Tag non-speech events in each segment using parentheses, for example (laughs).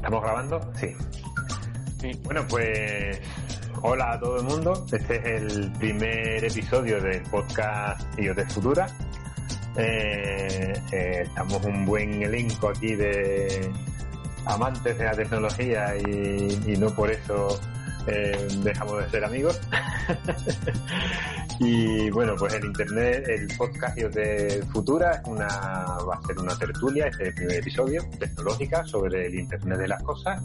¿Estamos grabando? Sí. Bueno, pues hola a todo el mundo. Este es el primer episodio del podcast IoT Futura. Eh, eh, estamos un buen elenco aquí de amantes de la tecnología y, no por eso eh, dejamos de ser amigos. (laughs) y bueno, pues el internet, el podcast de Futura es una, va a ser una tertulia, este es el primer episodio, tecnológica sobre el internet de las cosas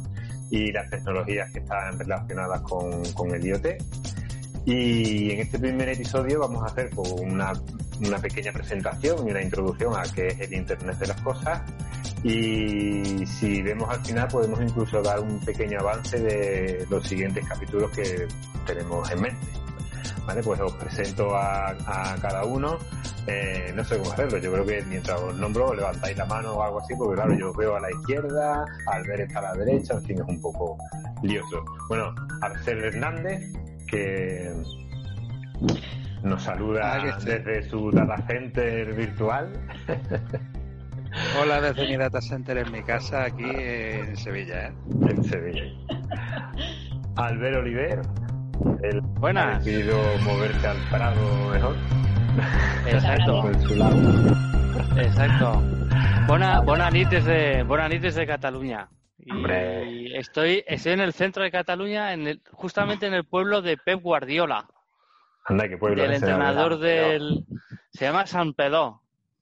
y las tecnologías que están relacionadas con, con el IoT. Y en este primer episodio vamos a hacer una, una pequeña presentación y una introducción a qué es el Internet de las Cosas. Y si vemos al final podemos incluso dar un pequeño avance de los siguientes capítulos que tenemos en mente. ¿Vale? Pues os presento a, a cada uno. Eh, no sé cómo hacerlo. Yo creo que mientras os nombro levantáis la mano o algo así, porque claro, yo veo a la izquierda, Albert está a la derecha, en fin, es un poco lioso. Bueno, Arcel Hernández, que nos saluda Ah, desde su data center virtual. (laughs) Hola desde mi data center en mi casa aquí en Sevilla. ¿eh? en Sevilla. Albert Oliver, él ha Buenas. decidido moverse al Prado mejor. Exacto, exacto. Bona, bona nit desde, bona nit desde Cataluña. Y estoy, estoy en el centro de Cataluña, en el, justamente en el pueblo de Pep Guardiola, Anda, qué pueblo del ese, entrenador del... Se llama San Pedó,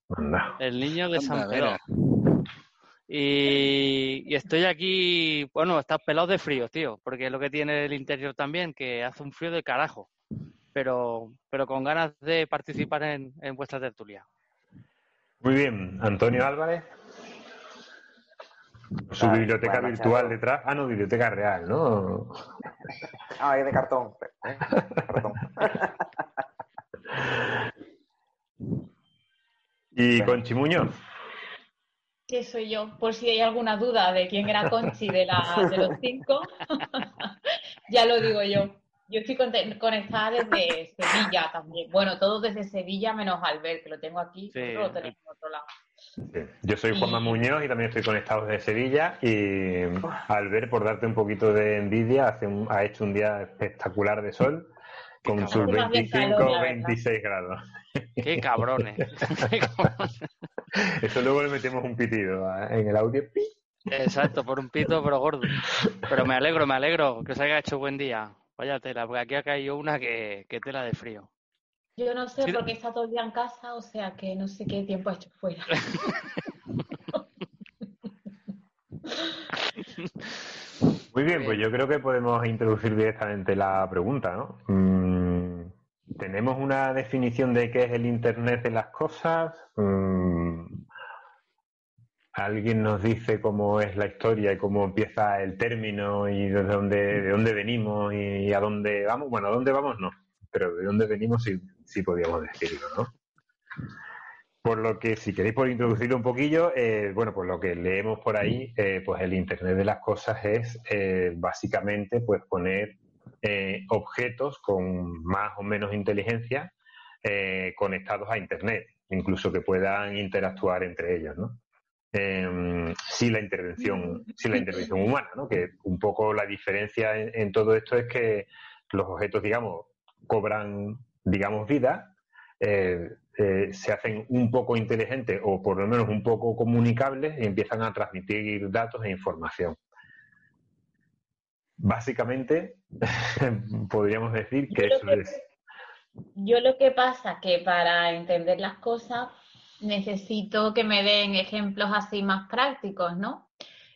Anda. el niño de Anda, San Pedó. Y, y estoy aquí, bueno, está pelado de frío, tío, porque es lo que tiene el interior también, que hace un frío de carajo, pero, pero con ganas de participar en, en vuestra tertulia. Muy bien, Antonio Álvarez. Su biblioteca bueno, virtual detrás. Ah, no, biblioteca real, ¿no? Ah, es de cartón. ¿eh? Cartón. (laughs) Y Bueno. Conchi Muñoz. Que soy yo, por si hay alguna duda de quién era Conchi de, la, de los cinco, (laughs) ya lo digo yo. Yo estoy conectada desde Sevilla también. Bueno, todos desde Sevilla menos Albert, que lo tengo aquí, Sí. nosotros lo tenemos en otro lado. Sí. Yo soy Juanma Y- Muñoz y también estoy conectado desde Sevilla. Y Albert, por darte un poquito de envidia, hace un- ha hecho un día espectacular de sol con cabrón. sus Hace más bien 25 calor, la verdad. 26 grados. (laughs) ¡Qué cabrones! Eso luego le metemos un pitido ¿eh? en el audio. ¡pi! Exacto, por un pito, pero gordo. Pero me alegro, me alegro que os haya hecho buen día. Vaya tela, porque aquí ha caído una que, que tela de frío. Yo no sé Sí. por qué está todo el día en casa, o sea que no sé qué tiempo ha hecho fuera. Muy bien, pues yo creo que podemos introducir directamente la pregunta, ¿no? ¿Tenemos una definición de qué es el Internet de las cosas? Mm, ¿Alguien nos dice cómo es la historia y cómo empieza el término y de dónde, de dónde venimos y a dónde vamos? Bueno, a dónde vamos no, pero de dónde venimos sí, sí podríamos decirlo, ¿no? Por lo que, si queréis por introducirlo un poquillo, eh, bueno, pues lo que leemos por ahí, eh, pues el Internet de las cosas es eh, básicamente pues poner eh, objetos con más o menos inteligencia eh, conectados a Internet, incluso que puedan interactuar entre ellos, ¿no? Eh, sin la intervención, sin la intervención humana, ¿no? Que un poco la diferencia en, en todo esto es que los objetos, digamos, cobran, digamos, vida, eh, se hacen un poco inteligentes o por lo menos un poco comunicables y empiezan a transmitir datos e información. Básicamente, (laughs) podríamos decir que Yo eso que- es. Yo lo que pasa que para entender las cosas necesito que me den ejemplos así más prácticos, ¿no?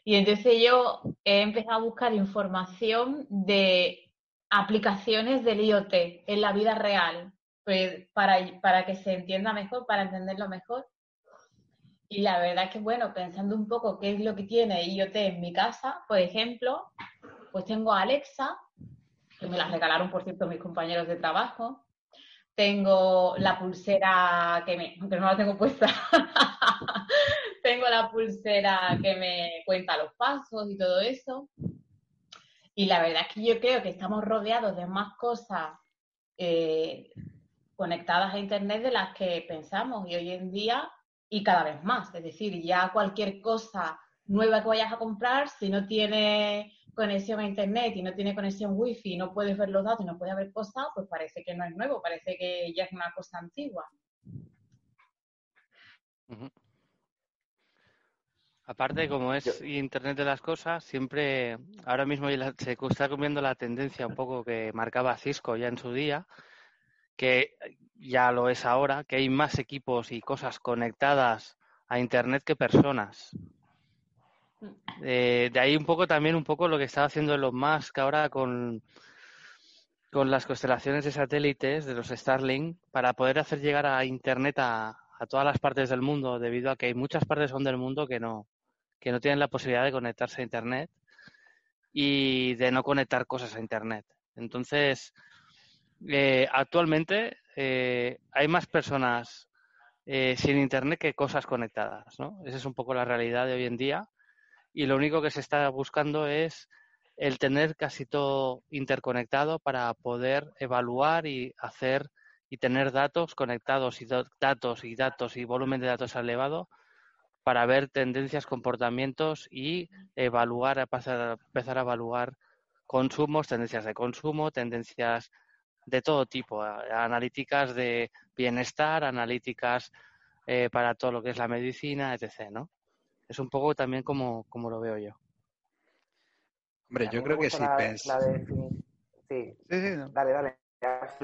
Y entonces yo he empezado a buscar información de aplicaciones del IoT en la vida real, pues para, para que se entienda mejor, para entenderlo mejor. Y la verdad es que, bueno, pensando un poco qué es lo que tiene IoT en mi casa, por ejemplo, pues tengo a Alexa, que me la regalaron, por cierto, mis compañeros de trabajo. Tengo la pulsera que me, aunque no la tengo puesta, (laughs) tengo la pulsera que me cuenta los pasos y todo eso. Y la verdad es que yo creo que estamos rodeados de más cosas eh, conectadas a Internet de las que pensamos y hoy en día y cada vez más. Es decir, ya cualquier cosa nueva que vayas a comprar, si no tiene conexión a internet y no tiene conexión wifi y no puedes ver los datos y no puedes ver cosas, pues parece que no es nuevo, parece que ya es una cosa antigua. Aparte, como es Internet de las cosas, siempre, ahora mismo se está comiendo la tendencia un poco que marcaba Cisco ya en su día, que ya lo es ahora, que hay más equipos y cosas conectadas a Internet que personas. Eh, de ahí un poco también un poco lo que está haciendo Elon Musk ahora con, con las constelaciones de satélites de los Starlink para poder hacer llegar a Internet a, a todas las partes del mundo, debido a que hay muchas partes del mundo que no, que no tienen la posibilidad de conectarse a Internet y de no conectar cosas a Internet. Entonces, eh, actualmente eh, hay más personas sin Internet que cosas conectadas, ¿no? Esa es un poco la realidad de hoy en día y lo único que se está buscando es el tener casi todo interconectado para poder evaluar y hacer y tener datos conectados y datos y datos y volumen de datos elevado para ver tendencias, comportamientos y evaluar, empezar a evaluar consumos, tendencias de consumo, tendencias de todo tipo, analíticas de bienestar, analíticas eh, para todo lo que es la medicina, etc. ¿no? Es un poco también como, como lo veo yo. Hombre, yo creo que sí. Sí, sí, sí dale, dale.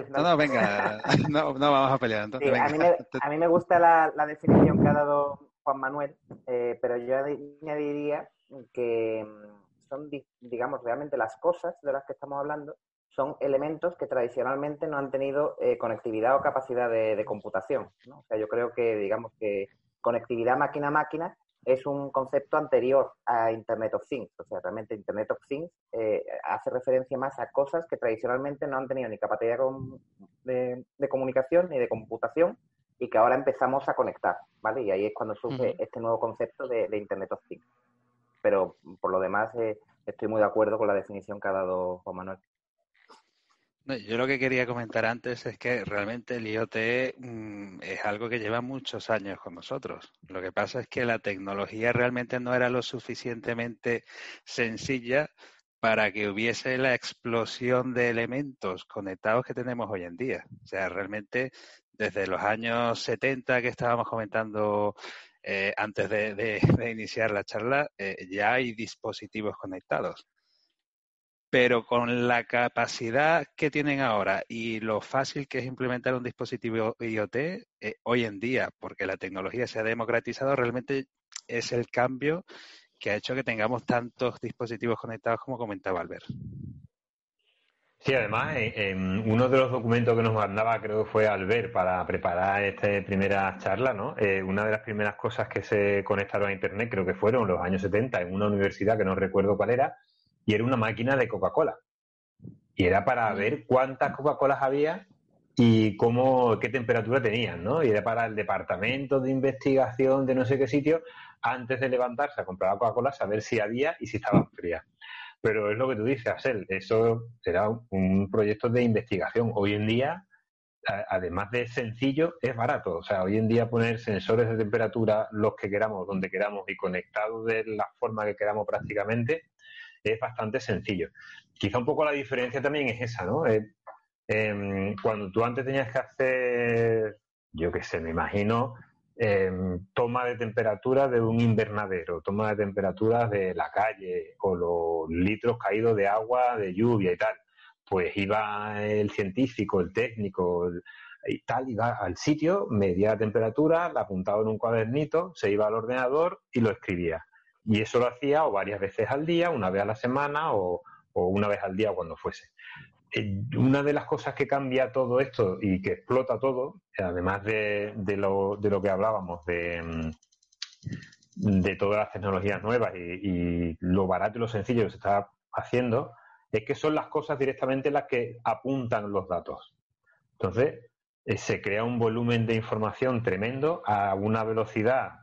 No, no, venga, (laughs) no, no vamos a pelear. Entonces, a, mí me, (laughs) a, mí me, gusta la, la definición que ha dado Juan Manuel, eh, pero yo añadiría que mm, son, digamos, realmente las cosas de las que estamos hablando son elementos que tradicionalmente no han tenido eh, conectividad o capacidad de, computación. O sea, yo creo que, digamos, que conectividad máquina-máquina es un concepto anterior a Internet of Things. O sea, realmente Internet of Things eh, hace referencia más a cosas que tradicionalmente no han tenido ni capacidad de, de comunicación ni de computación y que ahora empezamos a conectar, ¿vale? Y ahí es cuando surge este nuevo concepto de, Internet of Things. Pero por lo demás, eh, estoy muy de acuerdo con la definición que ha dado Juan Manuel. Yo lo que quería comentar antes es que realmente el IoT mm, es algo que lleva muchos años con nosotros. Lo que pasa es que la tecnología realmente no era lo suficientemente sencilla para que hubiese la explosión de elementos conectados que tenemos hoy en día. O sea, realmente desde los años 70 que estábamos comentando eh, antes de, iniciar la charla, eh, ya hay dispositivos conectados. Pero con la capacidad que tienen ahora y lo fácil que es implementar un dispositivo IoT eh, hoy en día, porque la tecnología se ha democratizado, realmente es el cambio que ha hecho que tengamos tantos dispositivos conectados como comentaba Albert. Sí, además, en, uno de los documentos que nos mandaba, creo que fue Albert, para preparar esta primera charla, ¿no? Eh, una de las primeras cosas que se conectaron a Internet, creo que fueron los años 70, en una universidad que no recuerdo cuál era, y era una máquina de Coca-Cola. Y era para ver cuántas Coca-Colas había y cómo, qué temperatura tenían, ¿no? Y era para el departamento de investigación de no sé qué sitio, antes de levantarse a comprar la Coca-Cola, saber si había y si estaban frías. Pero es lo que tú dices, Axel, eso será un proyecto de investigación. Hoy en día, además de sencillo, es barato. O sea, hoy en día poner sensores de temperatura los que queramos, donde queramos y conectados de la forma que queramos prácticamente, es bastante sencillo. Quizá un poco la diferencia también es esa, ¿no? Eh, em, cuando tú antes tenías que hacer, yo qué sé, me imagino, Em, toma de temperatura de un invernadero, toma de temperatura de la calle o los litros caídos de agua, de lluvia y tal. Pues iba el científico, el técnico y tal, iba al sitio, medía la temperatura, la apuntaba en un cuadernito, se iba al ordenador y lo escribía. Y eso lo hacía o varias veces al día, una vez a la semana o, o una vez al día cuando fuese. Eh, una de las cosas que cambia todo esto y que explota todo, además de, lo, que hablábamos, de, de todas las tecnologías nuevas y, lo barato y lo sencillo que se está haciendo, es que son las cosas directamente las que apuntan los datos. Entonces, eh, se crea un volumen de información tremendo a una velocidad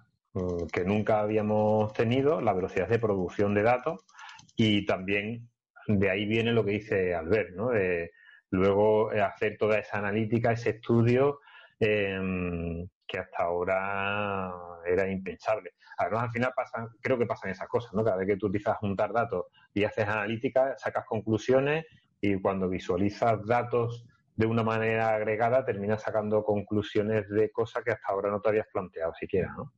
que nunca habíamos tenido, la velocidad de producción de datos, y también de ahí viene lo que dice Albert, ¿no? De luego eh, hacer toda esa analítica, ese estudio, em, que hasta ahora era impensable. Además, al final pasan, creo que pasan esas cosas, ¿no? Cada vez que tú utilizas juntar datos y haces analítica, sacas conclusiones y cuando visualizas datos de una manera agregada, terminas sacando conclusiones de cosas que hasta ahora no te habías planteado siquiera, ¿no?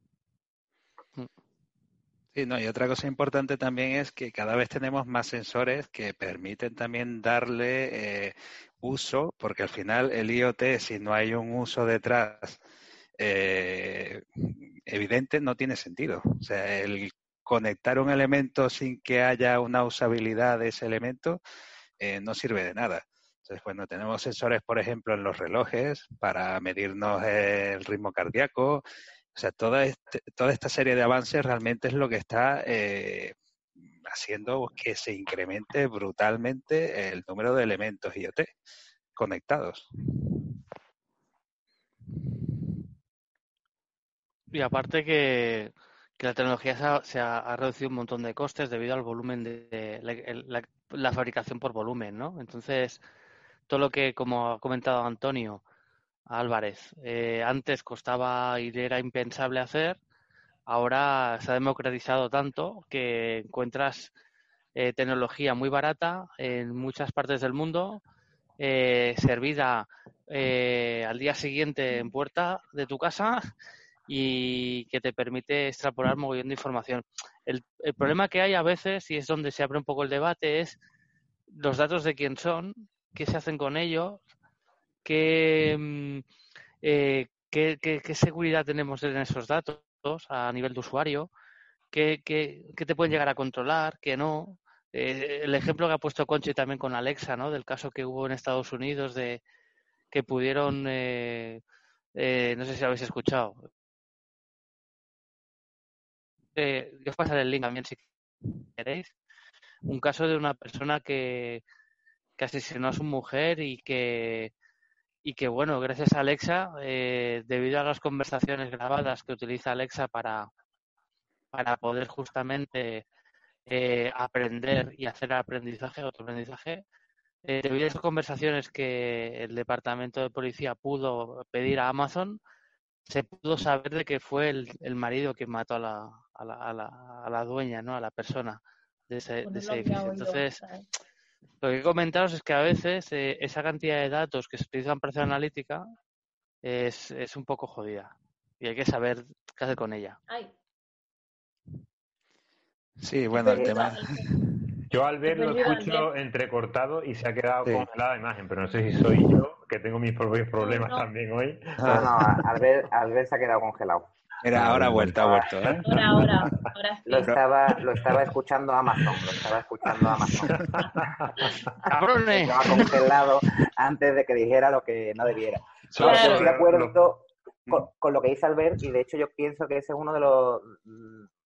Sí, no, y otra cosa importante también es que cada vez tenemos más sensores que permiten también darle eh, uso, porque al final el IoT, si no hay un uso detrás eh, evidente, no tiene sentido. O sea, el conectar un elemento sin que haya una usabilidad de ese elemento eh, no sirve de nada. Entonces, bueno, tenemos sensores, por ejemplo, en los relojes para medirnos el ritmo cardíaco. O sea, toda, este, toda esta serie de avances realmente es lo que está eh, haciendo que se incremente brutalmente el número de elementos IoT conectados. Y aparte que, la tecnología se ha, reducido un montón de costes debido al volumen de, la, fabricación por volumen, ¿no? Entonces, todo lo que, como ha comentado Antonio Álvarez, eh, antes costaba y era impensable hacer, ahora se ha democratizado tanto que encuentras eh, tecnología muy barata en muchas partes del mundo, eh, servida al día siguiente en puerta de tu casa y que te permite extrapolar mogollón de información. El, el, problema que hay a veces, y es donde se abre un poco el debate, es los datos de quién son, qué se hacen con ellos, qué, mm, eh, qué, qué, seguridad tenemos en esos datos a nivel de usuario, qué, te pueden llegar a controlar, qué no. Eh, el ejemplo que ha puesto Conchi también con Alexa, ¿no? Del caso que hubo en Estados Unidos de que pudieron, eh, no sé si habéis escuchado, eh, os pasaré el link también si queréis. Un caso de una persona que, que asesinó a su mujer y que, y que bueno, gracias a Alexa, eh, debido a las conversaciones grabadas que utiliza Alexa para, para poder justamente eh, aprender y hacer aprendizaje, autoaprendizaje, eh, debido a esas conversaciones que el departamento de policía pudo pedir a Amazon, se pudo saber de que fue el, el marido que mató a la, a la, a, la, a la, dueña, ¿no? A la persona de ese, de ese edificio. Entonces, lo que he comentado es que a veces eh, esa cantidad de datos que se utilizan para hacer analítica es, es un poco jodida y hay que saber qué hacer con ella. Ay. Sí, bueno, el tema... Yo al ver lo escucho entrecortado y se ha quedado congelada la imagen, pero no sé si soy yo, que tengo mis propios problemas también hoy. No, no, al ver, al ver se ha quedado congelado. Era ahora vuelta, ha vuelto, ¿eh? Ahora, ahora, ahora sí. Lo estaba, lo estaba escuchando Amazon, lo estaba escuchando Amazon. (laughs) ¡Cabrones! Estaba congelado antes de que dijera lo que no debiera. Claro. Estoy de acuerdo con, con, lo que dice Albert y de hecho yo pienso que ese es uno de los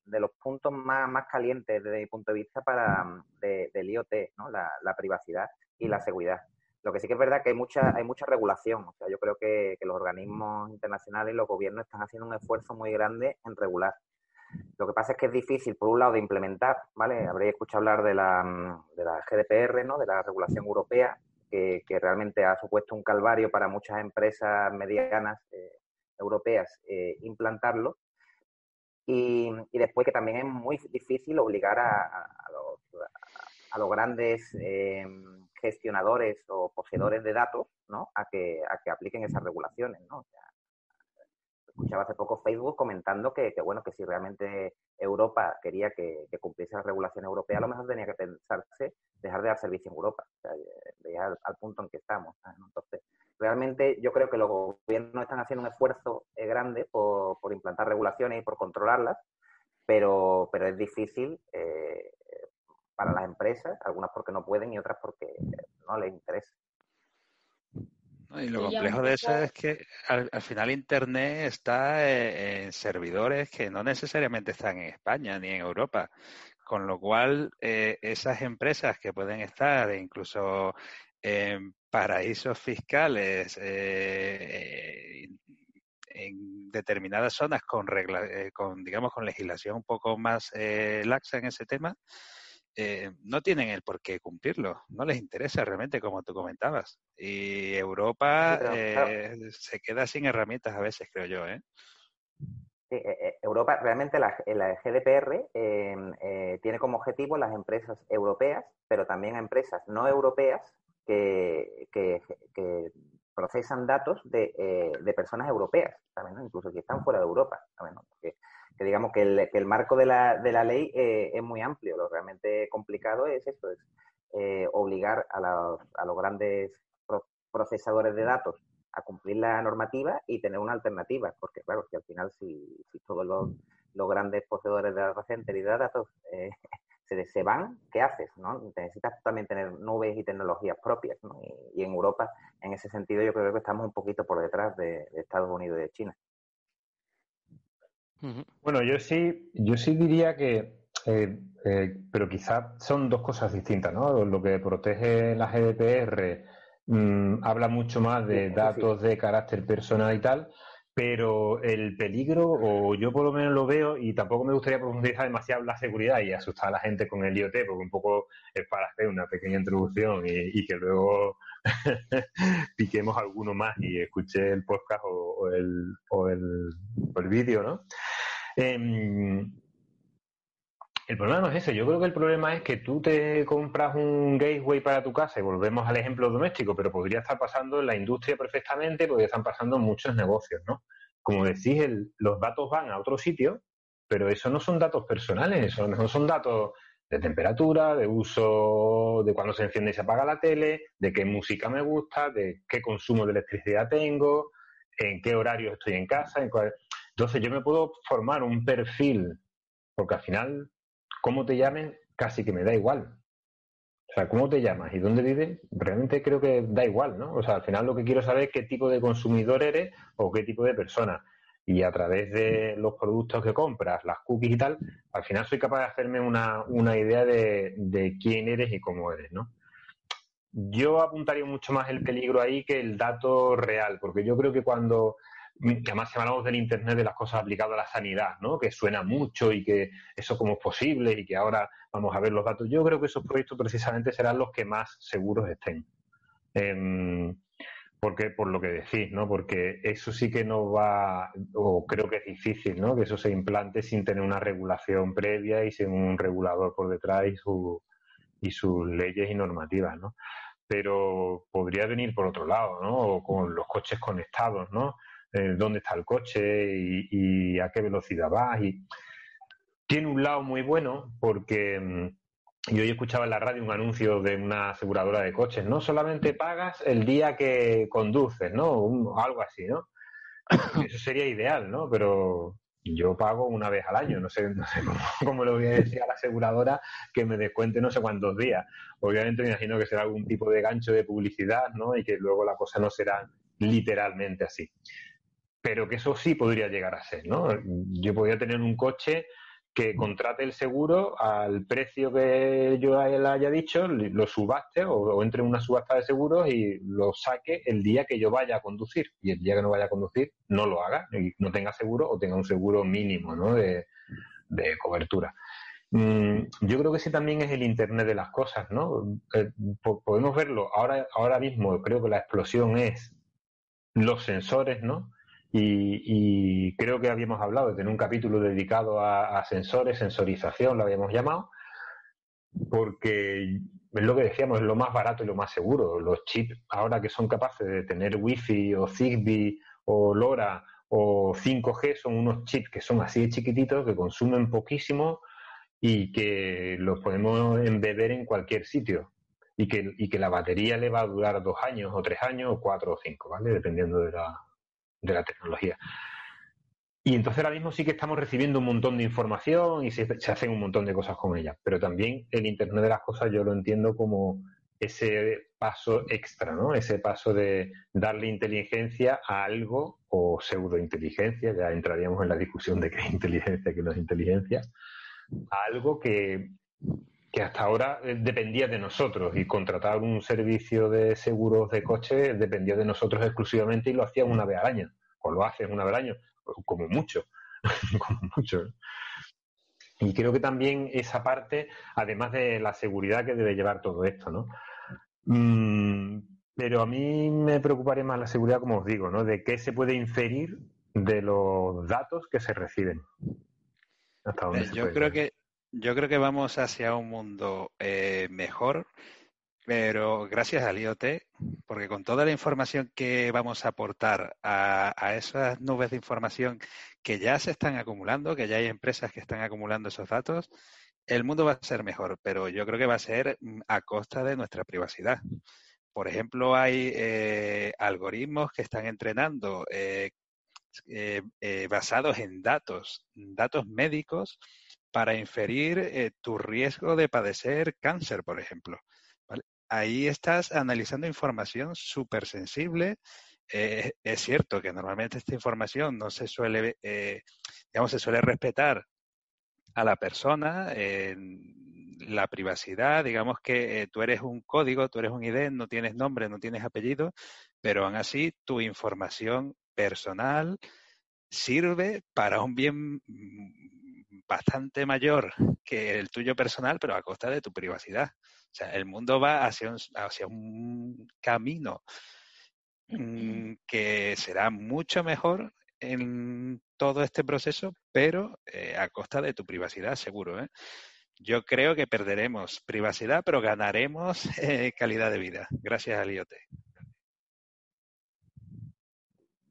de los puntos más, más calientes desde mi punto de vista para de, del IoT, ¿no? La, la, privacidad y la seguridad. Lo que sí que es verdad que hay mucha, hay mucha regulación. O sea, yo creo que, los organismos internacionales y los gobiernos están haciendo un esfuerzo muy grande en regular. Lo que pasa es que es difícil, por un lado, de implementar, ¿vale? Habréis escuchado hablar de la, de la GDPR, ¿no? De la regulación europea, que, que realmente ha supuesto un calvario para muchas empresas medianas eh, europeas eh, implantarlo y, y, después que también es muy difícil obligar a, a, los, a los, grandes eh, gestionadores o poseedores de datos ¿no? a, que, a que apliquen esas regulaciones. ¿no? O sea, escuchaba hace poco Facebook comentando que, que, bueno que si realmente Europa quería que, que, cumpliese la regulación europea, a lo mejor tenía que pensarse dejar de dar servicio en Europa, o sea, al, al, punto en que estamos. Entonces, realmente yo creo que los gobiernos están haciendo un esfuerzo eh, grande por, por implantar regulaciones y por controlarlas, pero, pero es difícil eh, para las empresas, algunas porque no pueden y otras porque no les interesa. Y lo complejo de eso es que al, al final Internet está eh, en servidores que no necesariamente están en España ni en Europa. Con lo cual, eh, esas empresas que pueden estar incluso en paraísos fiscales eh, en determinadas zonas con regla, eh, con digamos con legislación un poco más eh, laxa en ese tema eh, no tienen el por qué cumplirlo, no les interesa realmente, como tú comentabas. Y Europa eh, se queda sin herramientas a veces, creo yo. ¿eh? Europa, realmente la, GDPR em, tiene como objetivo las empresas europeas, pero también a empresas no europeas que, procesan datos de, de, personas europeas, también, incluso que están fuera de Europa. También, que digamos que el, que el marco de la, de la ley eh, es muy amplio. Lo realmente complicado es esto, es eh, obligar a, a, los grandes procesadores de datos a cumplir la normativa y tener una alternativa, porque claro, que al final si, si todos los, los, grandes poseedores de data center y de datos eh, se, se, van, ¿qué haces? ¿no? Necesitas también tener nubes y tecnologías propias, ¿no? y, en Europa, en ese sentido, yo creo que estamos un poquito por detrás de Estados Unidos y de China. Bueno, yo sí, yo sí diría que, eh, eh, pero quizás son dos cosas distintas, ¿no? Lo que protege la GDPR mm, habla mucho más de datos de carácter personal y tal, pero el peligro, o yo por lo menos lo veo, y tampoco me gustaría profundizar demasiado la seguridad y asustar a la gente con el IoT, porque un poco es para hacer una pequeña introducción y, que luego (laughs) piquemos alguno más y escuché el podcast o, el, o el, o el vídeo, ¿no? Em, el problema no es ese. Yo creo que el problema es que tú te compras un gateway para tu casa y volvemos al ejemplo doméstico, pero podría estar pasando en la industria perfectamente, podría estar pasando en muchos negocios, ¿no? Como decís, los datos van a otro sitio, pero eso no son datos personales, eso no son datos de temperatura, de uso, de cuando se enciende y se apaga la tele, de qué música me gusta, de qué consumo de electricidad tengo, en qué horario estoy en casa, en Entonces yo me puedo formar un perfil, porque al final cómo te llamen casi que me da igual. O sea, cómo te llamas y dónde vives, realmente creo que da igual, ¿no? O sea, al final lo que quiero saber es qué tipo de consumidor eres o qué tipo de persona. Y a través de los productos que compras, las cookies y tal, al final soy capaz de hacerme una, una idea de, de quién eres y cómo eres, ¿no? Yo apuntaría mucho más el peligro ahí que el dato real, porque yo creo que cuando además si hablamos del Internet de las cosas aplicadas a la sanidad, ¿no? Que suena mucho y que eso como es posible y que ahora vamos a ver los datos. Yo creo que esos proyectos precisamente serán los que más seguros estén. Em, porque por lo que decís, ¿no? Porque eso sí que no va, o creo que es difícil, ¿no? Que eso se implante sin tener una regulación previa y sin un regulador por detrás y, su, y sus leyes y normativas, ¿no? Pero podría venir por otro lado, ¿no? O con los coches conectados, ¿no? Eh, dónde está el coche y, a qué velocidad va. Y tiene un lado muy bueno porque mm, yo hoy escuchaba en la radio un anuncio de una aseguradora de coches. No solamente pagas el día que conduces, ¿no? algo así, ¿no? (coughs) Eso sería ideal, ¿no? Pero yo pago una vez al año, no sé, no sé cómo, (laughs) cómo, le voy a decir a la aseguradora que me descuente no sé cuántos días. Obviamente me imagino que será algún tipo de gancho de publicidad, ¿no? Y que luego la cosa no será literalmente así pero que eso sí podría llegar a ser, ¿no? Yo podría tener un coche que contrate el seguro al precio que yo a él haya dicho, lo subaste o, entre en una subasta de seguros y lo saque el día que yo vaya a conducir. Y el día que no vaya a conducir, no lo haga, y no tenga seguro o tenga un seguro mínimo ¿no? de, cobertura. Mm, yo creo que ese también es el Internet de las cosas, ¿no? Eh, podemos verlo. Ahora, ahora mismo creo que la explosión es los sensores, ¿no? Y, creo que habíamos hablado de tener un capítulo dedicado a, sensores, sensorización, lo habíamos llamado, porque es lo que decíamos, es lo más barato y lo más seguro. Los chips ahora que son capaces de tener Wi-Fi o Zigbee o LoRa o 5G son unos chips que son así de chiquititos, que consumen poquísimo y que los podemos embeber en cualquier sitio. Y que, y que la batería le va a durar dos años o tres años o cuatro o cinco, ¿vale? Dependiendo de la, de la tecnología. Y entonces ahora mismo sí que estamos recibiendo un montón de información y se, hacen un montón de cosas con ella. Pero también el Internet de las Cosas yo lo entiendo como ese paso extra, ¿no? Ese paso de darle inteligencia a algo o pseudointeligencia, ya entraríamos en la discusión de qué es inteligencia, qué no es inteligencia, a algo que, que hasta ahora eh, dependía de nosotros y contratar un servicio de seguros de coche dependía de nosotros exclusivamente y lo hacían una vez al año, o lo hacen una vez al año, como mucho, (laughs) como mucho. Y creo que también esa parte, además de la seguridad que debe llevar todo esto, ¿no? Mm, pero a mí me preocuparía más la seguridad, como os digo, ¿no? De qué se puede inferir de los datos que se reciben. Hasta dónde eh, yo creo que yo creo que vamos hacia un mundo eh, mejor, pero gracias al IoT, porque con toda la información que vamos a aportar a, esas nubes de información que ya se están acumulando, que ya hay empresas que están acumulando esos datos, el mundo va a ser mejor, pero yo creo que va a ser mm, a costa de nuestra privacidad. Por ejemplo, hay eh, algoritmos que están entrenando eh, eh, basados en datos, datos médicos, para inferir tu riesgo de padecer cáncer, por ejemplo ahí estás analizando información súper sensible. Eh, es cierto que normalmente esta información no se suele, eh, digamos, se suele respetar a la persona, la privacidad, digamos que eh, tú eres un código, tú eres un ID, no tienes nombre, no tienes apellido, pero aún así tu información personal sirve para un bien bastante mayor que el tuyo personal, pero a costa de tu privacidad. O sea, el mundo va hacia un, hacia un camino mm, que será mucho mejor en todo este proceso, pero eh, a costa de tu privacidad, seguro. ¿eh? Yo creo que perderemos privacidad, pero ganaremos (laughs) eh, calidad de vida, gracias al IoT.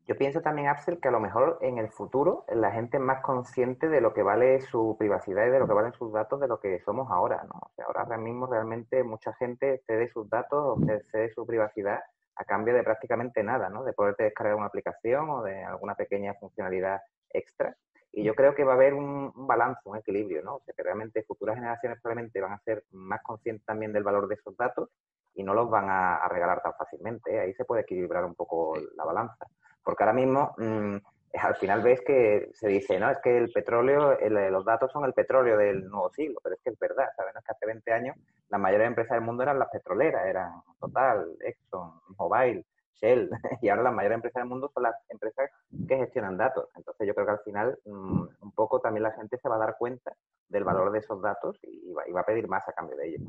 Yo pienso también, Axel, que a lo mejor en el futuro la gente es más consciente de lo que vale su privacidad y de lo que valen sus datos de lo que somos ahora, ¿no? O sea, ahora mismo realmente mucha gente cede sus datos o cede su privacidad a cambio de prácticamente nada, ¿no? De poderte descargar una aplicación o de alguna pequeña funcionalidad extra. Y yo creo que va a haber un, balance, un equilibrio, ¿no? O sea, que realmente futuras generaciones probablemente van a ser más conscientes también del valor de esos datos y no los van a, regalar tan fácilmente. ¿eh? Ahí se puede equilibrar un poco la balanza. Porque ahora mismo mm, al final ves que se dice, no, es que el petróleo, los datos son el petróleo del nuevo siglo, pero es que es verdad, ¿sabes? que hace 20 años las mayores empresas del mundo eran las petroleras, eran Total, Exxon, Mobile, Shell, (laughs) y ahora las mayores empresas del mundo son las empresas que gestionan datos. Entonces yo creo que al final mm, un poco también la gente se va a dar cuenta del valor de esos datos y va a pedir más a cambio de ellos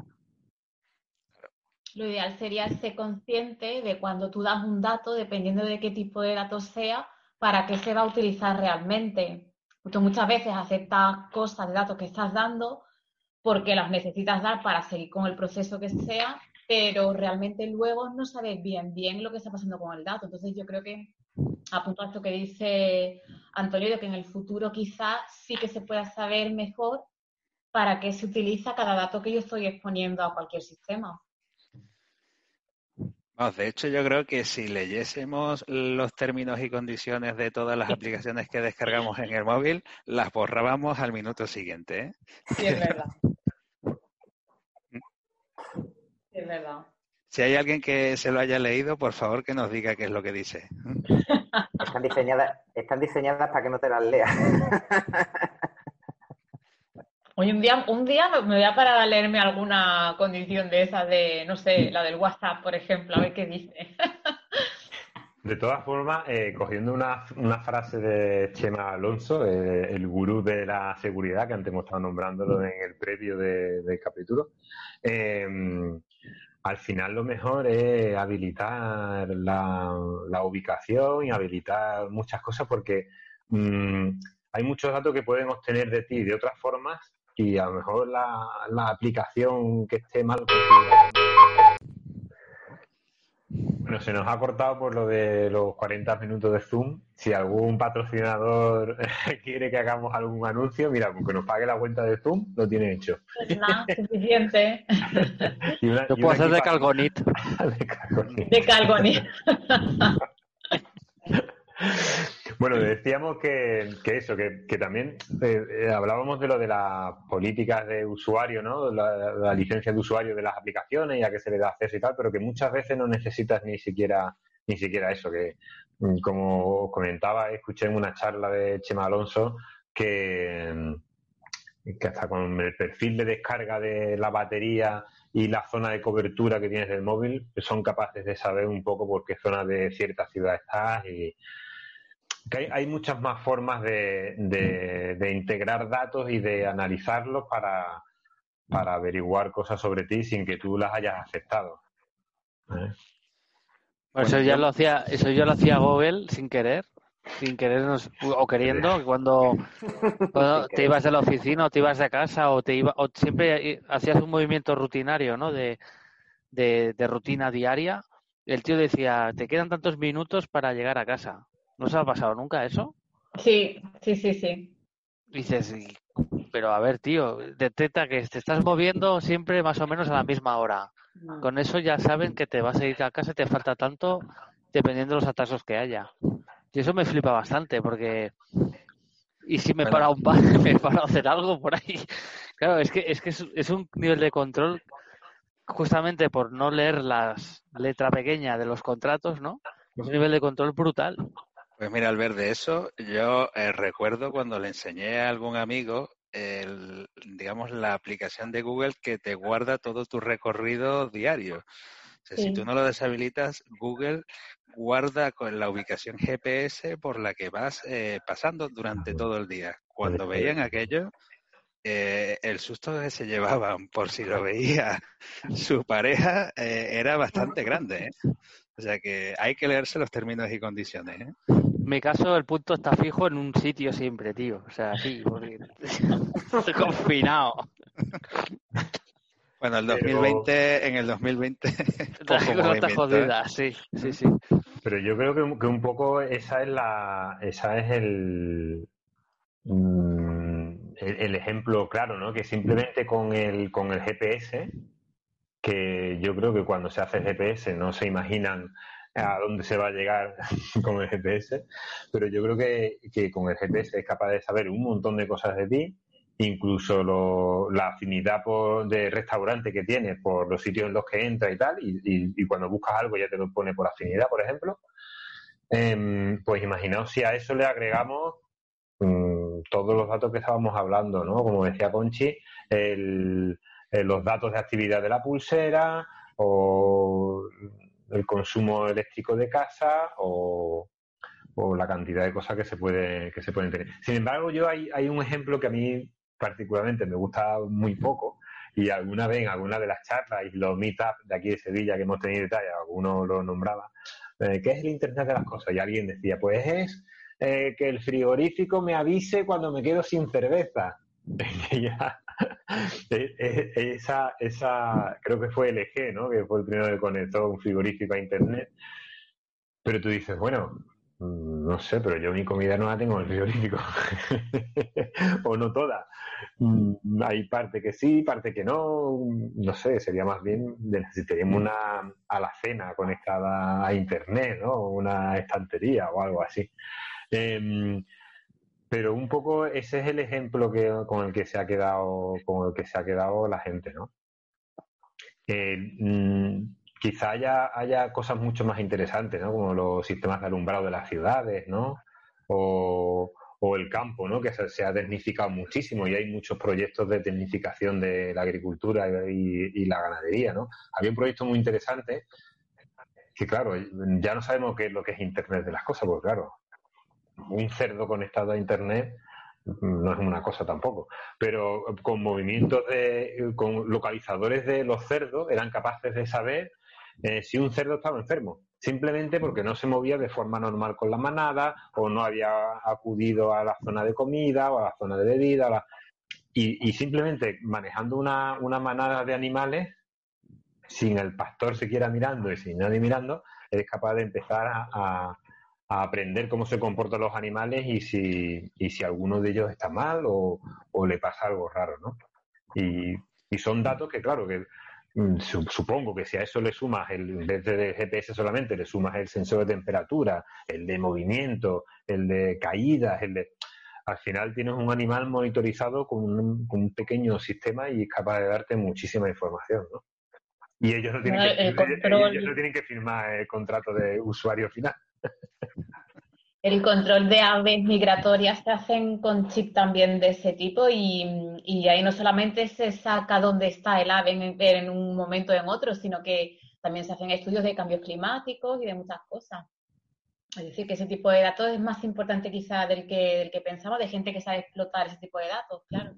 lo ideal sería ser consciente de cuando tú das un dato, dependiendo de qué tipo de dato sea, para qué se va a utilizar realmente. Porque muchas veces aceptas cosas de datos que estás dando porque las necesitas dar para seguir con el proceso que sea, pero realmente luego no sabes bien bien lo que está pasando con el dato. Entonces yo creo que apunto a esto que dice Antonio, de que en el futuro quizás sí que se pueda saber mejor para qué se utiliza cada dato que yo estoy exponiendo a cualquier sistema de hecho, yo creo que si leyésemos los términos y condiciones de todas las aplicaciones que descargamos en el móvil, las borrábamos al minuto siguiente. ¿eh? Sí, es verdad. es verdad. Si hay alguien que se lo haya leído, por favor que nos diga qué es lo que dice. Están diseñadas, están diseñadas para que no te las leas. (laughs) Hoy un día, un día me voy a parar a leerme alguna condición de esa de, no sé, la del WhatsApp, por ejemplo, a ver qué dice. De todas formas, eh, cogiendo una, frase de Chema Alonso, eh, el gurú de la seguridad, que antes hemos estado nombrándolo en el previo del capítulo, eh, al final lo mejor es habilitar la, ubicación y habilitar muchas cosas porque mm, hay muchos datos que pueden obtener de ti de otras formas y a lo mejor la, la aplicación que esté mal bueno, se nos ha cortado por lo de los 40 minutos de Zoom. Si algún patrocinador (laughs) quiere que hagamos algún anuncio, mira, con que nos pague la cuenta de Zoom, lo tiene hecho. Pues nada, suficiente. (laughs) Yo puedo hacer (laughs) de Calgonit. de Calgonit. De Calgonit. Bueno, decíamos que, eso, que, también eh, eh, hablábamos de lo de las políticas de usuario, ¿no? La, licencia de usuario de las aplicaciones y a qué se le da acceso y tal, pero que muchas veces no necesitas ni siquiera ni siquiera eso, que mm, como comentaba, escuché en una charla de Chema Alonso que, mm, que hasta con el perfil de descarga de la batería y la zona de cobertura que tienes del móvil son capaces de saber un poco por qué zona de cierta ciudad estás y que hay, hay muchas más formas de, de, de integrar datos y de analizarlos para, para averiguar cosas sobre ti sin que tú las hayas aceptado. ¿Eh? Eso ya lo hacía, eso yo lo hacía Google sin querer, sin querer nos- o queriendo, (laughs) cuando, cuando te ibas de la oficina o te ibas de casa o te iba, o siempre hacías un movimiento rutinario, ¿no? De, de, de rutina diaria. El tío decía, te quedan tantos minutos para llegar a casa. ¿No se ha pasado nunca eso? Sí, sí, sí, sí. Dices, "Y- pero a ver, tío, detecta que te estás moviendo siempre más o menos a la misma hora. Con eso ya saben que te vas a ir a casa y te falta tanto dependiendo de los atrasos que haya. Y eso me flipa bastante porque... Y si me Bueno. parado un par, (laughs) me he parado a hacer algo por ahí. Claro, es que es, que es, es un nivel de control justamente por no leer las letra pequeña de los contratos, ¿no? Es un nivel de control brutal. Pues mira, al ver de eso, yo eh, recuerdo cuando le enseñé a algún amigo, el, digamos, la aplicación de Google que te guarda todo tu recorrido diario. O sea, si tú no lo deshabilitas, Google guarda con la ubicación GPS por la que vas eh, pasando durante todo el día. Cuando Puede ser. veían aquello, eh, el susto que se llevaban por si lo veía (laughs) su pareja eh, era bastante (laughs) grande. ¿eh? O sea que hay que leerse los términos y condiciones. ¿eh? En mi caso, el punto está fijo en un sitio siempre, tío. O sea, sí, porque estoy (laughs) confinado. Bueno, el Pero- 2020, en el 2020, La (laughs) (laughs) poco cosa está ¿eh? jodida, sí, sí, sí. Pero yo creo que, que un poco esa es la, esa es el, mm, el, el ejemplo claro, ¿no? Que simplemente con el, con el GPS, que yo creo que cuando se hace GPS no se imaginan a dónde se va a llegar (laughs) con el GPS, pero yo creo que, que con el GPS es capaz de saber un montón de cosas de ti, incluso lo- la afinidad por, de restaurante que tienes por los sitios en los que entras y tal, y, y- cuando buscas algo ya te lo pone por afinidad, por ejemplo. Em, pues imaginaos si a eso le agregamos mm, todos los datos que estábamos hablando, ¿no? Como decía Conchi, eh, los datos de actividad de la pulsera o el consumo eléctrico de casa o, la cantidad de cosas que se puede que se pueden tener. Sin embargo, yo hay, hay un ejemplo que a mí particularmente me gusta muy poco y alguna vez en alguna de las charlas y los meetups de aquí de Sevilla que hemos tenido y tal, alguno lo nombraba, eh, ¿qué es el Internet de las cosas? Y alguien decía, pues es eh, que el frigorífico me avise cuando me quedo sin cerveza. (laughs) Ya, (laughs) esa, esa, creo que fue LG, ¿no? Que fue el primero que conectó un frigorífico a Internet. Pero tú dices, bueno, mm, no sé, pero yo mi comida no la tengo en el frigorífico. (laughs) o no toda. Mm, Hay parte que sí, parte que no. No sé, sería más bien, necesitaríamos una alacena conectada a Internet, ¿no? Una estantería o algo así. Em, pero un poco ese es el ejemplo que, con el que se ha quedado, con el que se ha quedado la gente, ¿no? Mm, quizá haya, haya cosas mucho más interesantes, ¿no? Como los sistemas de alumbrado de las ciudades, ¿no? O, o el campo, ¿no? Que se, ha tecnificado muchísimo y hay muchos proyectos de tecnificación de la agricultura y, y la ganadería, ¿no? Había un proyecto muy interesante que, claro, ya no sabemos qué es lo que es Internet de las cosas, porque, claro, un cerdo conectado a Internet no es una cosa tampoco, pero con movimientos de, con localizadores de los cerdos eran capaces de saber eh, si un cerdo estaba enfermo, simplemente porque no se movía de forma normal con la manada o no había acudido a la zona de comida o a la zona de bebida. Y, simplemente manejando una, una manada de animales, sin el pastor siquiera mirando y sin nadie mirando, eres capaz de empezar a- a aprender cómo se comportan los animales y si, y si alguno de ellos está mal o, o le pasa algo raro, ¿no? Y, y son datos que, claro, que mm, su- supongo que si a eso le sumas, el, en vez de GPS solamente, le sumas el sensor de temperatura, el de movimiento, el de caídas, el de... Al final tienes un animal monitorizado con un, con un pequeño sistema y es capaz de darte muchísima información, ¿no? Y ellos no tienen, que, control- ellos no tienen que firmar el contrato de usuario final. El control de aves migratorias se hacen con chip también de ese tipo y, y ahí no solamente se saca dónde está el ave en, un momento o en otro, sino que también se hacen estudios de cambios climáticos y de muchas cosas. Es decir, que ese tipo de datos es más importante quizá del que, del que pensaba, de gente que sabe explotar ese tipo de datos, claro.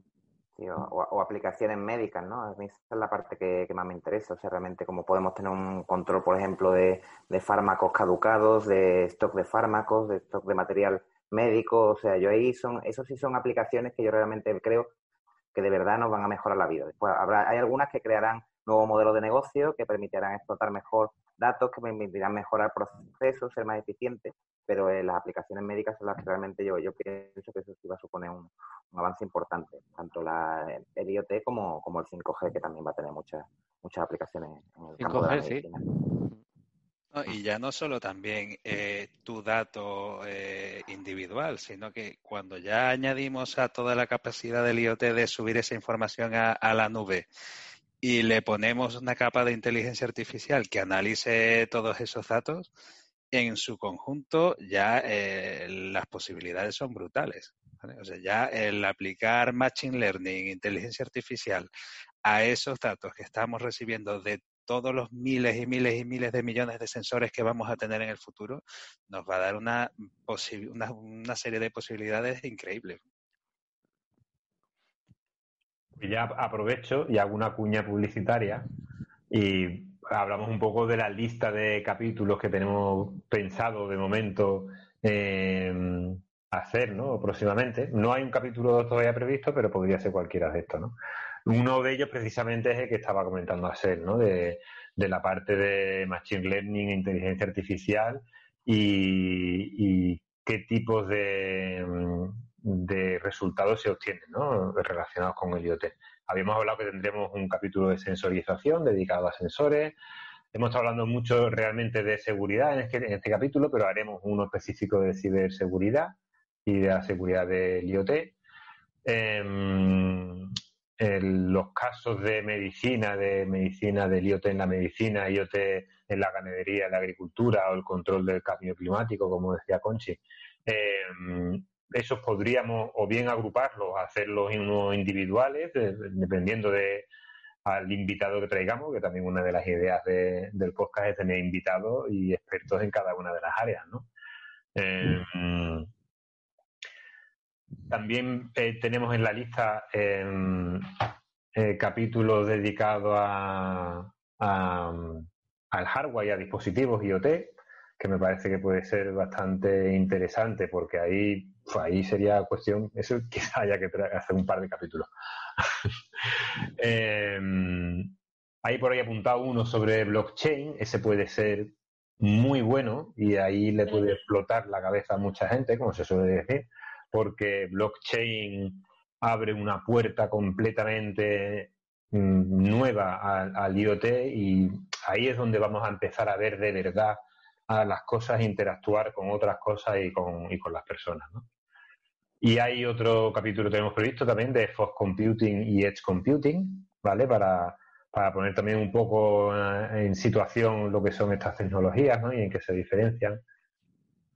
Sí, o, aplicaciones médicas, ¿no? A mí esa es la parte que, más me interesa, o sea, realmente cómo podemos tener un control, por ejemplo, de, de fármacos caducados, de stock de fármacos, de stock de material médico, o sea, yo ahí son, eso sí son aplicaciones que yo realmente creo que de verdad nos van a mejorar la vida. Después habrá, hay algunas que crearán nuevos modelos de negocio que permitirán explotar mejor datos, que permitirán mejorar procesos, ser más eficientes, pero eh, las aplicaciones médicas son las que realmente yo, yo pienso que eso sí va a suponer un, avance importante, tanto la, el IoT como, como el 5G, que también va a tener muchas muchas aplicaciones en el 5G, campo de la medicina. y ya no solo también eh, tu dato eh, individual, sino que cuando ya añadimos a toda la capacidad del IoT de subir esa información a la nube, y le ponemos una capa de inteligencia artificial que analice todos esos datos, en su conjunto ya eh, las posibilidades son brutales. O sea, ya el aplicar Machine Learning, inteligencia artificial, a esos datos que estamos recibiendo de todos los miles y miles y miles de millones de sensores que vamos a tener en el futuro, nos va a dar una, una, una serie de posibilidades increíbles. Ya aprovecho y hago una cuña publicitaria y hablamos un poco de la lista de capítulos que tenemos pensado de momento eh, hacer, ¿no? Próximamente. No hay un capítulo todavía previsto, pero podría ser cualquiera de estos, ¿no? Uno de ellos precisamente es el que estaba comentando Aser, ¿no? De, de la parte de Machine Learning, inteligencia artificial y, y qué tipos de, de resultados se obtienen ¿no? relacionados con el IoT. Habíamos hablado que tendremos un capítulo de sensorización dedicado a sensores. Hemos estado hablando mucho realmente de seguridad en este, en este capítulo, pero haremos uno específico de ciberseguridad y de la seguridad del IoT. Em, los casos de medicina, de medicina del IoT en la medicina, IoT en la ganadería, en la agricultura o el control del cambio climático, como decía Conchi, eh, esos podríamos o bien agruparlos, hacerlos en unos individuales, dependiendo de al invitado que traigamos, que también una de las ideas del podcast es tener invitados y expertos en cada una de las áreas, ¿no? Em, también eh, tenemos en la lista em, eh, capítulos dedicados a, al hardware y a dispositivos IoT, que me parece que puede ser bastante interesante porque ahí ahí sería cuestión, eso (laughs) quizá haya que hacer un par de capítulos. (laughs) Em, hay por ahí apuntado uno sobre blockchain, ese puede ser muy bueno y ahí le puede explotar la cabeza a mucha gente, como se suele decir, porque blockchain abre una puerta completamente mm, nueva al, al, IoT y ahí es donde vamos a empezar a ver de verdad a las cosas, interactuar con otras cosas y con, y con las personas. ¿no? Y hay otro capítulo que tenemos previsto también de Fog Computing y Edge Computing, ¿vale? Para, para poner también un poco eh, en situación lo que son estas tecnologías, ¿no? Y en qué se diferencian.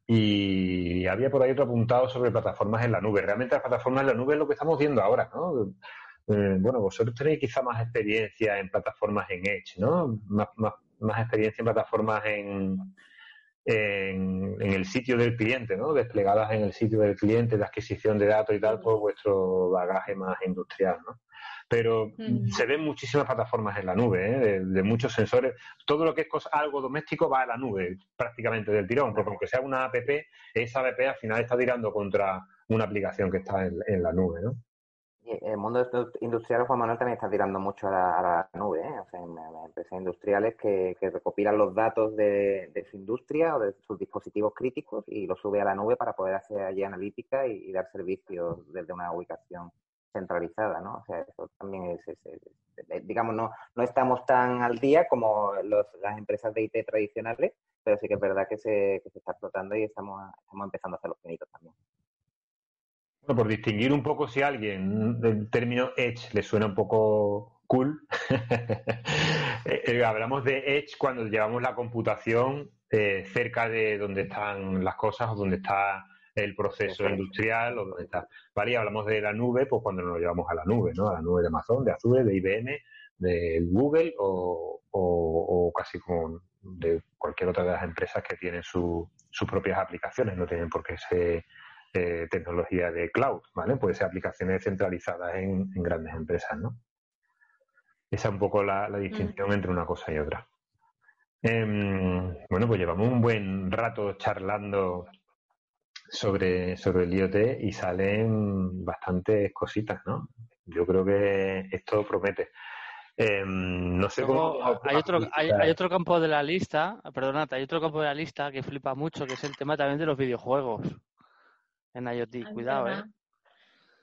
Y había por ahí otro apuntado sobre plataformas en la nube. Realmente las plataformas en la nube es lo que estamos viendo ahora, ¿no? Eh, bueno, vosotros tenéis quizá más experiencia en plataformas en Edge, ¿no? Más, más, más experiencia en plataformas en, en, el sitio del cliente, ¿no? Desplegadas en el sitio del cliente, de adquisición de datos y tal, por vuestro bagaje más industrial, ¿no? Pero se ven muchísimas plataformas en la nube, ¿eh? de, muchos sensores. Todo lo que es cosa, algo doméstico va a la nube, prácticamente del tirón, porque aunque sea una app, esa app al final está tirando contra una aplicación que está en, en la nube, ¿no? El mundo industrial, Juan Manuel, también está tirando mucho a la, nube, ¿eh? o sea, empresas industriales que, recopilan los datos de, su industria o de sus dispositivos críticos y los sube a la nube para poder hacer allí analítica y, dar servicios desde una ubicación centralizada, ¿no? O sea, eso también es, digamos, no, no estamos tan al día como las empresas de IT tradicionales, pero sí que es verdad que se, que se está explotando y estamos, estamos empezando a hacer los pinitos también. Bueno, por distinguir un poco si a alguien el término edge le suena un poco cool, (laughs) eh, eh, hablamos de edge cuando llevamos la computación eh, cerca de donde están las cosas o donde está el proceso industrial o donde está. Vale, y hablamos de la nube, pues cuando nos llevamos a la nube, ¿no? A la nube de Amazon, de Azure, de IBM, de Google o, o, casi con de cualquier otra de las empresas que tienen sus propias aplicaciones, no tienen por qué ser eh, tecnología de cloud, ¿vale? Puede ser aplicaciones centralizadas en, grandes empresas, ¿no? Esa es un poco la, distinción mm. entre una cosa y otra. Em, bueno, pues llevamos un buen rato charlando sobre, sobre el IoT y salen bastantes cositas, ¿no? Yo creo que esto promete. Em, no sé cómo. Hay otro, hay, otro campo de la lista, perdonad, hay otro campo de la lista que flipa mucho, que es el tema también de los videojuegos en IoT. Ah, Cuidado, ¿eh?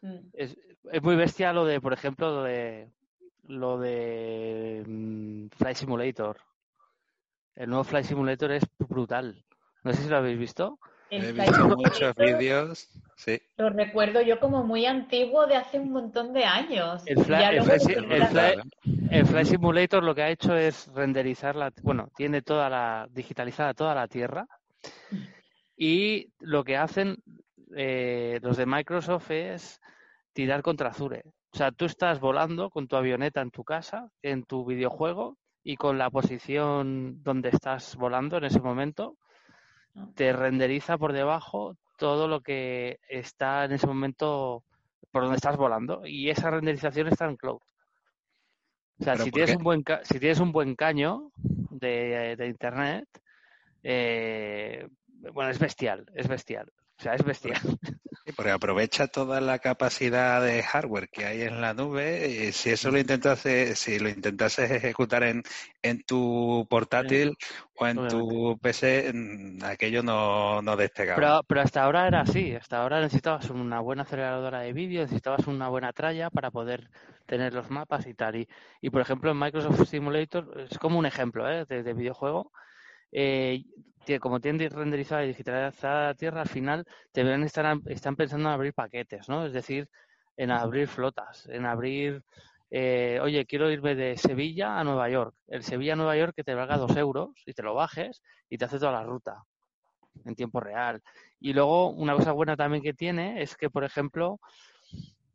Mm. Es, muy bestia lo de, por ejemplo, lo de, lo de mm, Flight Simulator. El nuevo Flight Simulator es brutal. No sé si lo habéis visto. He visto muchos vídeos. Sí. Lo recuerdo yo como muy antiguo de hace un montón de años. El, Fly, Simulator lo que ha hecho es renderizar la, bueno, tiene toda la digitalizada toda la Tierra y lo que hacen eh, los de Microsoft es tirar contra Azure. O sea, tú estás volando con tu avioneta en tu casa, en tu videojuego y con la posición donde estás volando en ese momento te renderiza por debajo todo lo que está en ese momento por donde estás volando y esa renderización está en cloud. O sea, si tienes, un buen si tienes un buen caño de, internet, eh, bueno, es bestial, es bestial. O sea, es bestial. porque aprovecha toda la capacidad de hardware que hay en la nube. Y si eso lo intentas, si lo intentas ejecutar en, en tu portátil o en tu PC, aquello no, no despegaba. Pero, pero hasta ahora era así. Hasta ahora necesitabas una buena aceleradora de vídeo, necesitabas una buena tralla para poder tener los mapas y tal. Y, y por ejemplo, en Microsoft Simulator es como un ejemplo ¿eh? de, de videojuego. Eh, como tienen renderizada y digitalizada la Tierra, al final deberían estar, están pensando en abrir paquetes, ¿no? Es decir, en abrir flotas, en abrir, eh, oye, quiero irme de Sevilla a Nueva York. El Sevilla a Nueva York que te valga dos euros y te lo bajes y te hace toda la ruta en tiempo real. Y luego, una cosa buena también que tiene es que, por ejemplo,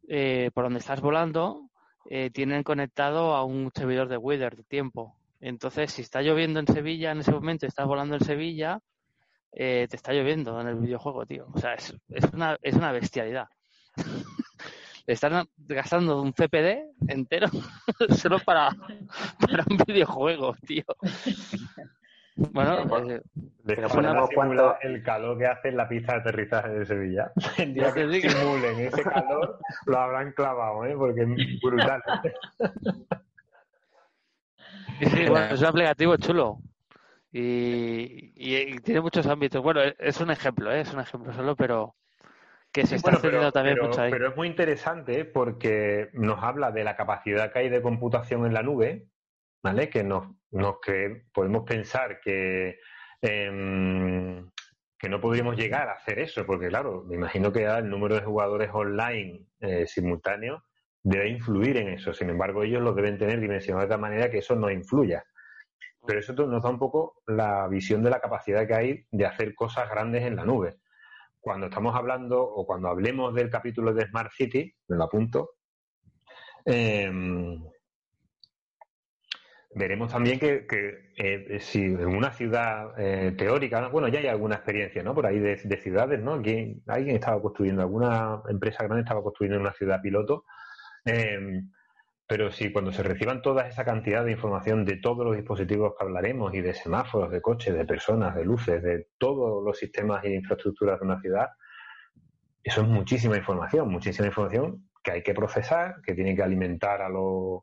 eh, por donde estás volando, eh, tienen conectado a un servidor de weather de tiempo. Entonces, si está lloviendo en Sevilla en ese momento, estás volando en Sevilla, eh, te está lloviendo en el videojuego, tío. O sea, es, es, una, es una bestialidad. (laughs) están gastando un CPD entero (laughs) solo para, para un videojuego, tío. Bueno, eh, el calor que hace en la pista de aterrizaje de Sevilla. (laughs) El día que simulen ese calor, lo habrán clavado, ¿eh? porque es brutal. Es un aplicativo chulo. Y, tiene muchos ámbitos. Bueno, es un ejemplo, ¿eh? es un ejemplo solo, pero que se está bueno, también pero, mucho ahí. Pero es muy interesante porque nos habla de la capacidad que hay de computación en la nube, ¿vale? Que nos, nos que podemos pensar que, em, que no podríamos llegar a hacer eso, porque claro, me imagino que el número de jugadores online eh, simultáneos debe influir en eso. Sin embargo, ellos lo deben tener dimensionado de tal manera que eso no influya. Pero eso nos da un poco la visión de la capacidad que hay de hacer cosas grandes en la nube. Cuando estamos hablando o cuando hablemos del capítulo de Smart City, me lo apunto, em, veremos también que, eh, si en una ciudad eh, teórica, bueno, ya hay alguna experiencia, ¿no? Por ahí de, ciudades, ¿no? Alguien, alguien estaba construyendo, alguna empresa grande estaba construyendo una ciudad piloto Em, pero si cuando se reciban toda esa cantidad de información de todos los dispositivos que hablaremos y de semáforos, de coches, de personas, de luces, de todos los sistemas e infraestructuras de una ciudad, eso es muchísima información, muchísima información que hay que procesar, que tiene que alimentar a los,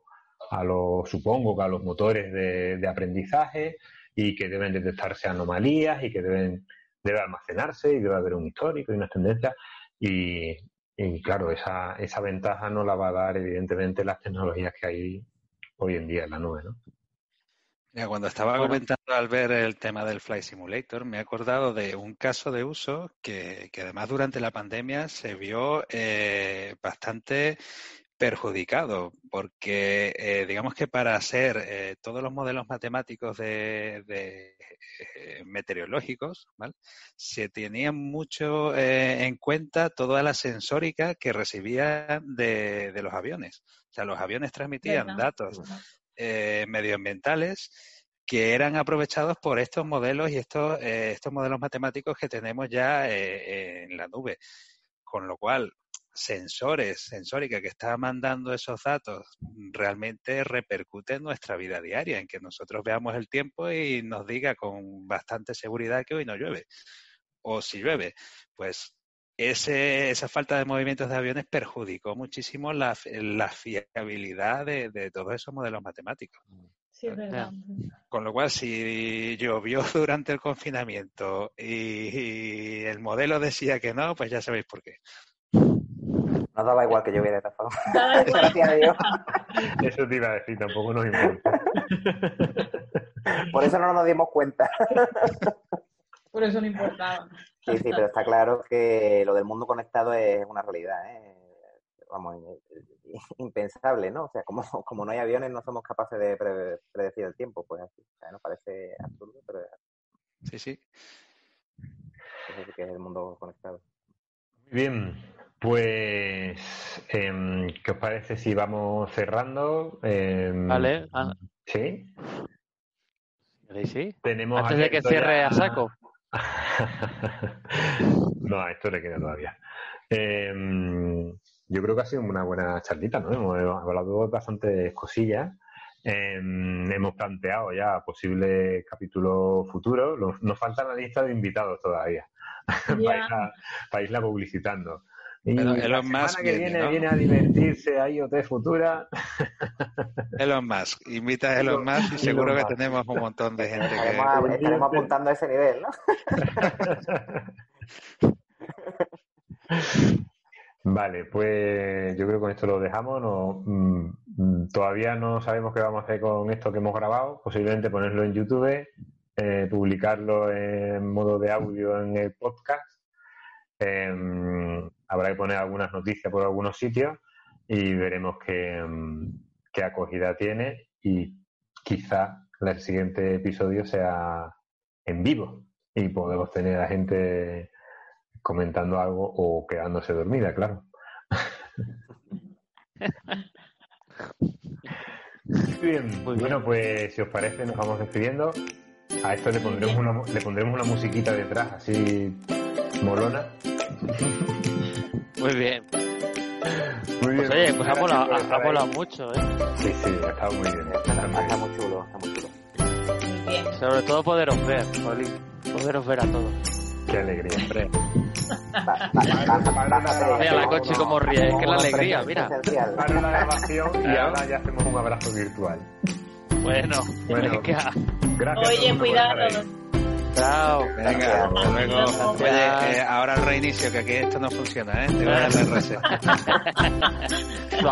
a los supongo que a los motores de, de, aprendizaje y que deben detectarse anomalías y que deben debe almacenarse y debe haber un histórico y unas tendencias. Y, y claro, esa, esa ventaja no la va a dar evidentemente las tecnologías que hay hoy en día en la nube, ¿no? cuando estaba comentando al ver el tema del Flight Simulator, me he acordado de un caso de uso que, que además durante la pandemia se vio eh, bastante perjudicado, porque eh, digamos que para hacer eh, todos los modelos matemáticos de, eh, meteorológicos, se tenía mucho en cuenta toda la sensórica que recibían de, los aviones. O sea, los aviones transmitían datos medioambientales que eran aprovechados por estos modelos y estos, estos modelos matemáticos que tenemos ya en la nube. Con lo cual, sensores, sensórica que está mandando esos datos realmente repercute en nuestra vida diaria, en que nosotros veamos el tiempo y nos diga con bastante seguridad que hoy no llueve. O si llueve, pues ese, esa falta de movimientos de aviones perjudicó muchísimo la, fiabilidad de, todos esos modelos matemáticos. Sí, es verdad. Con lo cual, si llovió (laughs) durante el confinamiento y, el modelo decía que no, pues ya sabéis por qué. No daba igual que lloviera de forma. (laughs) Eso te iba a decir, tampoco nos importa. Por eso no nos dimos cuenta. Por eso no importaba. Sí, sí, pero está claro que lo del mundo conectado es una realidad, ¿eh? Vamos, impensable, ¿no? O sea, como, como no hay aviones, no somos capaces de predecir el tiempo, pues así. O sea, nos parece absurdo, pero es Sí, sí. Eso sí que es el mundo conectado. Muy bien, pues, eh, ¿qué os parece si vamos cerrando? Eh, vale. Ah. ¿Sí? ¿Sí? Tenemos Antes de que cierre a saco. (laughs) no, a esto le queda todavía. Eh, yo creo que ha sido una buena charlita, ¿no? Hemos hablado bastantes cosillas. Eh, hemos planteado ya posibles capítulos futuros. Nos falta la lista de invitados todavía (laughs) para irla publicitando. Y la semana que viene, viene a divertirse a IoT Futura. (laughs) Elon Musk. Invita a Elon Musk y (laughs) seguro que tenemos un montón de gente estaremos, que... Estaremos apuntando a ese nivel, ¿no? (laughs) Vale, pues yo creo que con esto lo dejamos. No, mm, todavía no sabemos qué vamos a hacer con esto que hemos grabado. Posiblemente ponerlo en YouTube, eh, publicarlo en modo de audio en el podcast. Eh, habrá que poner algunas noticias por algunos sitios y veremos qué, qué acogida tiene y quizá el siguiente episodio sea en vivo y podemos tener a gente comentando algo o quedándose dormida, claro. Bien, bueno, pues si os parece nos vamos despidiendo. A esto le pondremos una, le pondremos una musiquita detrás, así molona. Muy bien. Muy bien. Pues oye, pues ha volado, mucho, ¿eh? Sí, sí, ha estado muy bien. Está, muy chulo, está muy chulo. bien. Sobre todo poderos ver, poderos ver a todos. Qué alegría. Hombre. Mira la coche como ríe, es que la alegría, mira. Para la grabación y ahora ya hacemos un abrazo virtual. Bueno, bueno. Gracias. Oye, cuidado. Chao. Venga, hasta luego. Oye, eh, ahora el reinicio, que aquí esto no funciona, ¿eh? Te voy a dar el reset. (laughs)